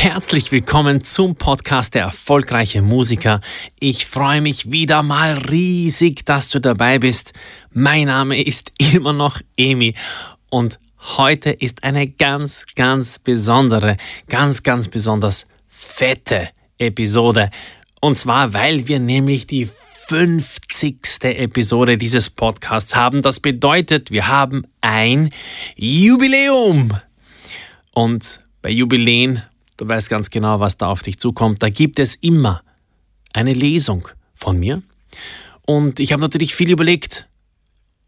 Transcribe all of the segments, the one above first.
Herzlich willkommen zum Podcast Der erfolgreiche Musiker. Ich freue mich wieder mal riesig, dass du dabei bist. Mein Name ist immer noch Emi und heute ist eine ganz, ganz besondere, ganz, ganz besonders fette Episode. Und zwar, weil wir nämlich die 50. Episode dieses Podcasts haben. Das bedeutet, wir haben ein Jubiläum. Und bei Jubiläen Du weißt ganz genau, was da auf dich zukommt. Da gibt es immer eine Lesung von mir. Und ich habe natürlich viel überlegt,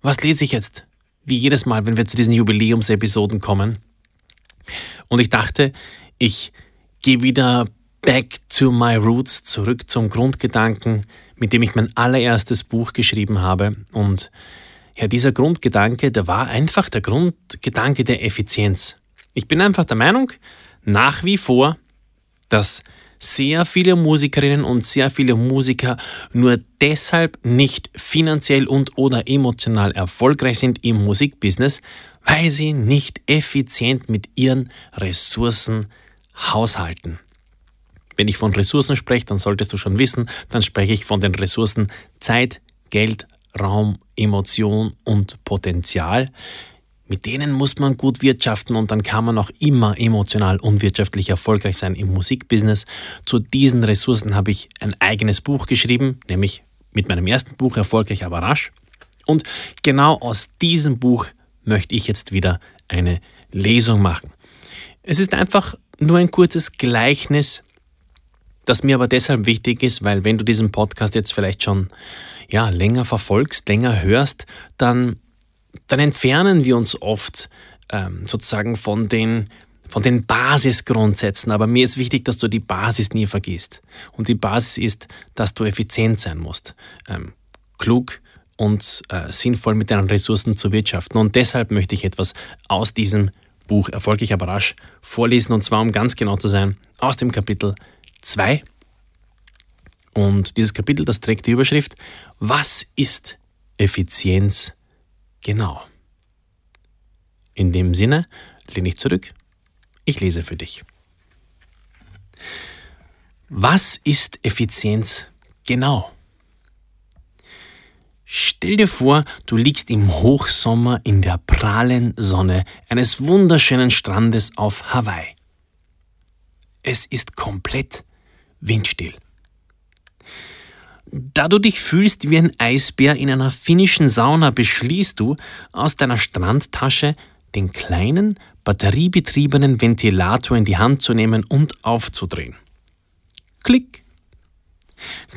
was lese ich jetzt? Wie jedes Mal, wenn wir zu diesen Jubiläumsepisoden kommen. Und ich dachte, ich gehe wieder back to my roots, zurück zum Grundgedanken, mit dem ich mein allererstes Buch geschrieben habe. Und ja, dieser Grundgedanke, der war einfach der Grundgedanke der Effizienz. Ich bin einfach der Meinung, nach wie vor, dass sehr viele Musikerinnen und sehr viele Musiker nur deshalb nicht finanziell und oder emotional erfolgreich sind im Musikbusiness, weil sie nicht effizient mit ihren Ressourcen haushalten. Wenn ich von Ressourcen spreche, dann solltest du schon wissen, dann spreche ich von den Ressourcen Zeit, Geld, Raum, Emotion und Potenzial. Mit denen muss man gut wirtschaften und dann kann man auch immer emotional und wirtschaftlich erfolgreich sein im Musikbusiness. Zu diesen Ressourcen habe ich ein eigenes Buch geschrieben, nämlich mit meinem ersten Buch Erfolgreich aber rasch. Und genau aus diesem Buch möchte ich jetzt wieder eine Lesung machen. Es ist einfach nur ein kurzes Gleichnis, das mir aber deshalb wichtig ist, weil wenn du diesen Podcast jetzt vielleicht schon ja, länger verfolgst, länger hörst, dann dann entfernen wir uns oft ähm, sozusagen von den, von den Basisgrundsätzen. Aber mir ist wichtig, dass du die Basis nie vergisst. Und die Basis ist, dass du effizient sein musst, ähm, klug und äh, sinnvoll mit deinen Ressourcen zu wirtschaften. Und deshalb möchte ich etwas aus diesem Buch Erfolgreich aber rasch vorlesen. Und zwar, um ganz genau zu sein, aus dem Kapitel 2. Und dieses Kapitel, das trägt die Überschrift, was ist Effizienz Genau. In dem Sinne lehne ich zurück. Ich lese für dich. Was ist Effizienz genau? Stell dir vor, du liegst im Hochsommer in der prallen Sonne eines wunderschönen Strandes auf Hawaii. Es ist komplett windstill. Da du dich fühlst wie ein Eisbär in einer finnischen Sauna, beschließt du, aus deiner Strandtasche den kleinen, batteriebetriebenen Ventilator in die Hand zu nehmen und aufzudrehen. Klick!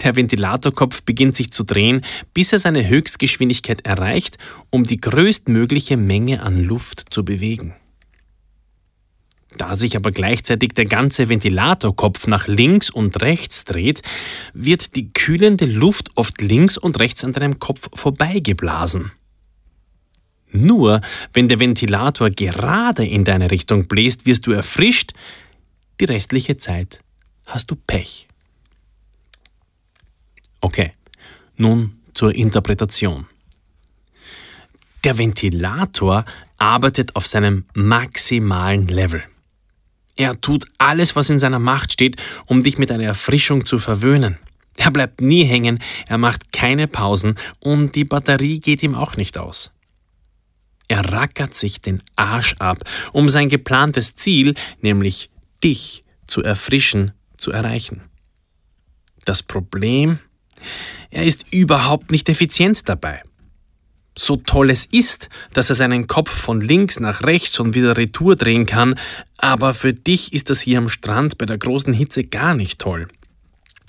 Der Ventilatorkopf beginnt sich zu drehen, bis er seine Höchstgeschwindigkeit erreicht, um die größtmögliche Menge an Luft zu bewegen. Da sich aber gleichzeitig der ganze Ventilatorkopf nach links und rechts dreht, wird die kühlende Luft oft links und rechts an deinem Kopf vorbeigeblasen. Nur wenn der Ventilator gerade in deine Richtung bläst, wirst du erfrischt, die restliche Zeit hast du Pech. Okay, nun zur Interpretation. Der Ventilator arbeitet auf seinem maximalen Level. Er tut alles, was in seiner Macht steht, um dich mit einer Erfrischung zu verwöhnen. Er bleibt nie hängen, er macht keine Pausen und die Batterie geht ihm auch nicht aus. Er rackert sich den Arsch ab, um sein geplantes Ziel, nämlich dich zu erfrischen, zu erreichen. Das Problem? Er ist überhaupt nicht effizient dabei so toll es ist, dass er seinen Kopf von links nach rechts und wieder retour drehen kann, aber für dich ist das hier am Strand bei der großen Hitze gar nicht toll.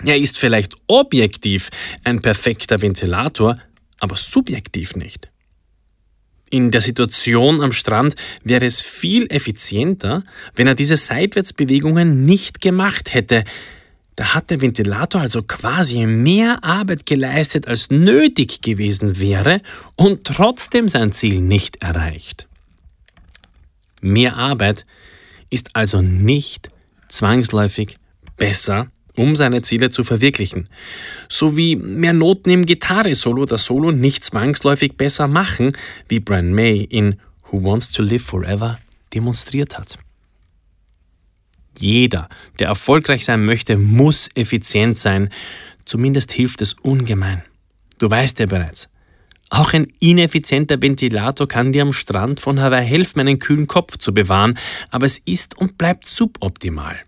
Er ist vielleicht objektiv ein perfekter Ventilator, aber subjektiv nicht. In der Situation am Strand wäre es viel effizienter, wenn er diese Seitwärtsbewegungen nicht gemacht hätte, Da hat der Ventilator also quasi mehr Arbeit geleistet, als nötig gewesen wäre und trotzdem sein Ziel nicht erreicht. Mehr Arbeit ist also nicht zwangsläufig besser, um seine Ziele zu verwirklichen. So wie mehr Noten im Gitarre-Solo das Solo nicht zwangsläufig besser machen, wie Brian May in Who Wants to Live Forever demonstriert hat. Jeder, der erfolgreich sein möchte, muss effizient sein. Zumindest hilft es ungemein. Du weißt ja bereits. Auch ein ineffizienter Ventilator kann dir am Strand von Hawaii helfen, einen kühlen Kopf zu bewahren, aber es ist und bleibt suboptimal.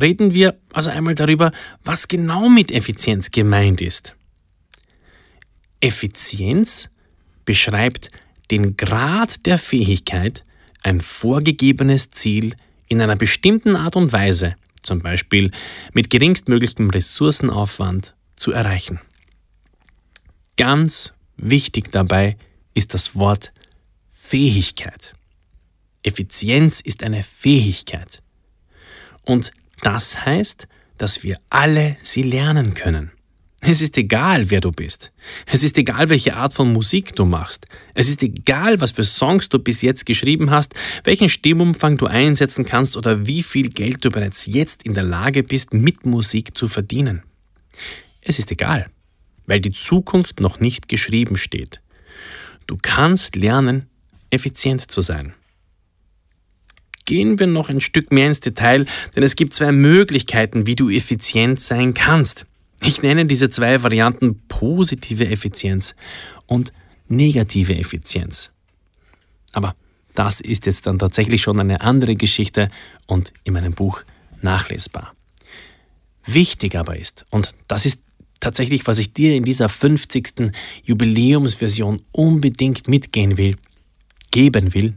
Reden wir also einmal darüber, was genau mit Effizienz gemeint ist. Effizienz beschreibt den Grad der Fähigkeit, ein vorgegebenes Ziel in einer bestimmten Art und Weise, zum Beispiel mit geringstmöglichstem Ressourcenaufwand, zu erreichen. Ganz wichtig dabei ist das Wort Fähigkeit. Effizienz ist eine Fähigkeit. Und das heißt, dass wir alle sie lernen können. Es ist egal, wer du bist. Es ist egal, welche Art von Musik du machst. Es ist egal, was für Songs du bis jetzt geschrieben hast, welchen Stimmumfang du einsetzen kannst oder wie viel Geld du bereits jetzt in der Lage bist, mit Musik zu verdienen. Es ist egal, weil die Zukunft noch nicht geschrieben steht. Du kannst lernen, effizient zu sein. Gehen wir noch ein Stück mehr ins Detail, denn es gibt zwei Möglichkeiten, wie du effizient sein kannst. Ich nenne diese zwei Varianten positive Effizienz und negative Effizienz. Aber das ist jetzt dann tatsächlich schon eine andere Geschichte und in meinem Buch nachlesbar. Wichtig aber ist, und das ist tatsächlich, was ich dir in dieser 50. Jubiläumsversion unbedingt mitgehen will, geben will,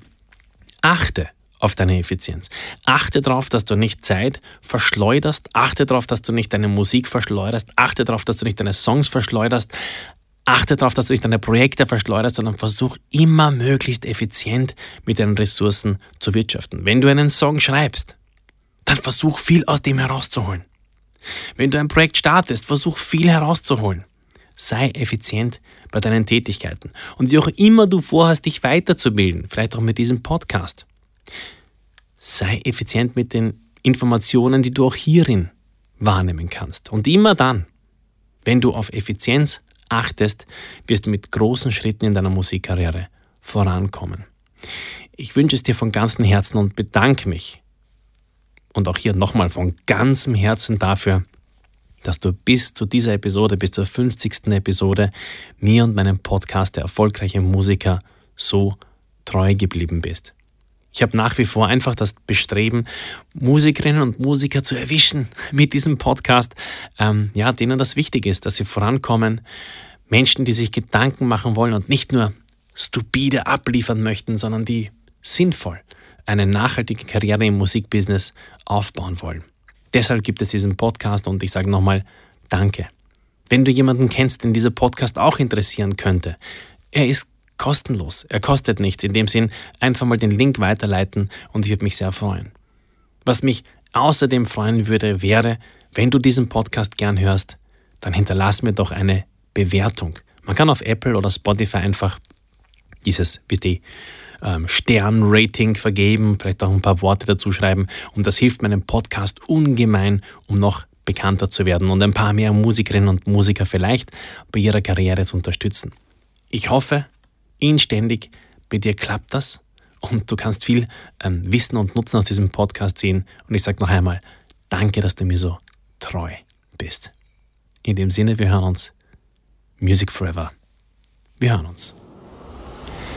achte auf deine Effizienz. Achte darauf, dass du nicht Zeit verschleuderst. Achte darauf, dass du nicht deine Musik verschleuderst. Achte darauf, dass du nicht deine Songs verschleuderst. Achte darauf, dass du nicht deine Projekte verschleuderst, sondern versuch immer möglichst effizient mit deinen Ressourcen zu wirtschaften. Wenn du einen Song schreibst, dann versuch viel aus dem herauszuholen. Wenn du ein Projekt startest, versuch viel herauszuholen. Sei effizient bei deinen Tätigkeiten. Und wie auch immer du vorhast, dich weiterzubilden, vielleicht auch mit diesem Podcast, sei effizient mit den Informationen, die du auch hierin wahrnehmen kannst. Und immer dann, wenn du auf Effizienz achtest, wirst du mit großen Schritten in deiner Musikkarriere vorankommen. Ich wünsche es dir von ganzem Herzen und bedanke mich und auch hier nochmal von ganzem Herzen dafür, dass du bis zu dieser Episode, bis zur 50. Episode mir und meinem Podcast der erfolgreiche Musiker so treu geblieben bist. Ich habe nach wie vor einfach das Bestreben, Musikerinnen und Musiker zu erwischen mit diesem Podcast, ähm, ja, denen das wichtig ist, dass sie vorankommen. Menschen, die sich Gedanken machen wollen und nicht nur stupide abliefern möchten, sondern die sinnvoll eine nachhaltige Karriere im Musikbusiness aufbauen wollen. Deshalb gibt es diesen Podcast und ich sage nochmal Danke. Wenn du jemanden kennst, den dieser Podcast auch interessieren könnte, er ist kostenlos. Er kostet nichts. In dem Sinn einfach mal den Link weiterleiten und ich würde mich sehr freuen. Was mich außerdem freuen würde, wäre, wenn du diesen Podcast gern hörst, dann hinterlass mir doch eine Bewertung. Man kann auf Apple oder Spotify einfach dieses, wie die ähm, Stern-Rating vergeben, vielleicht auch ein paar Worte dazu schreiben und das hilft meinem Podcast ungemein, um noch bekannter zu werden und ein paar mehr Musikerinnen und Musiker vielleicht bei ihrer Karriere zu unterstützen. Ich hoffe, inständig. Bei dir klappt das und du kannst viel ähm, Wissen und Nutzen aus diesem Podcast ziehen. Und ich sage noch einmal, danke, dass du mir so treu bist. In dem Sinne, wir hören uns. Music Forever. Wir hören uns.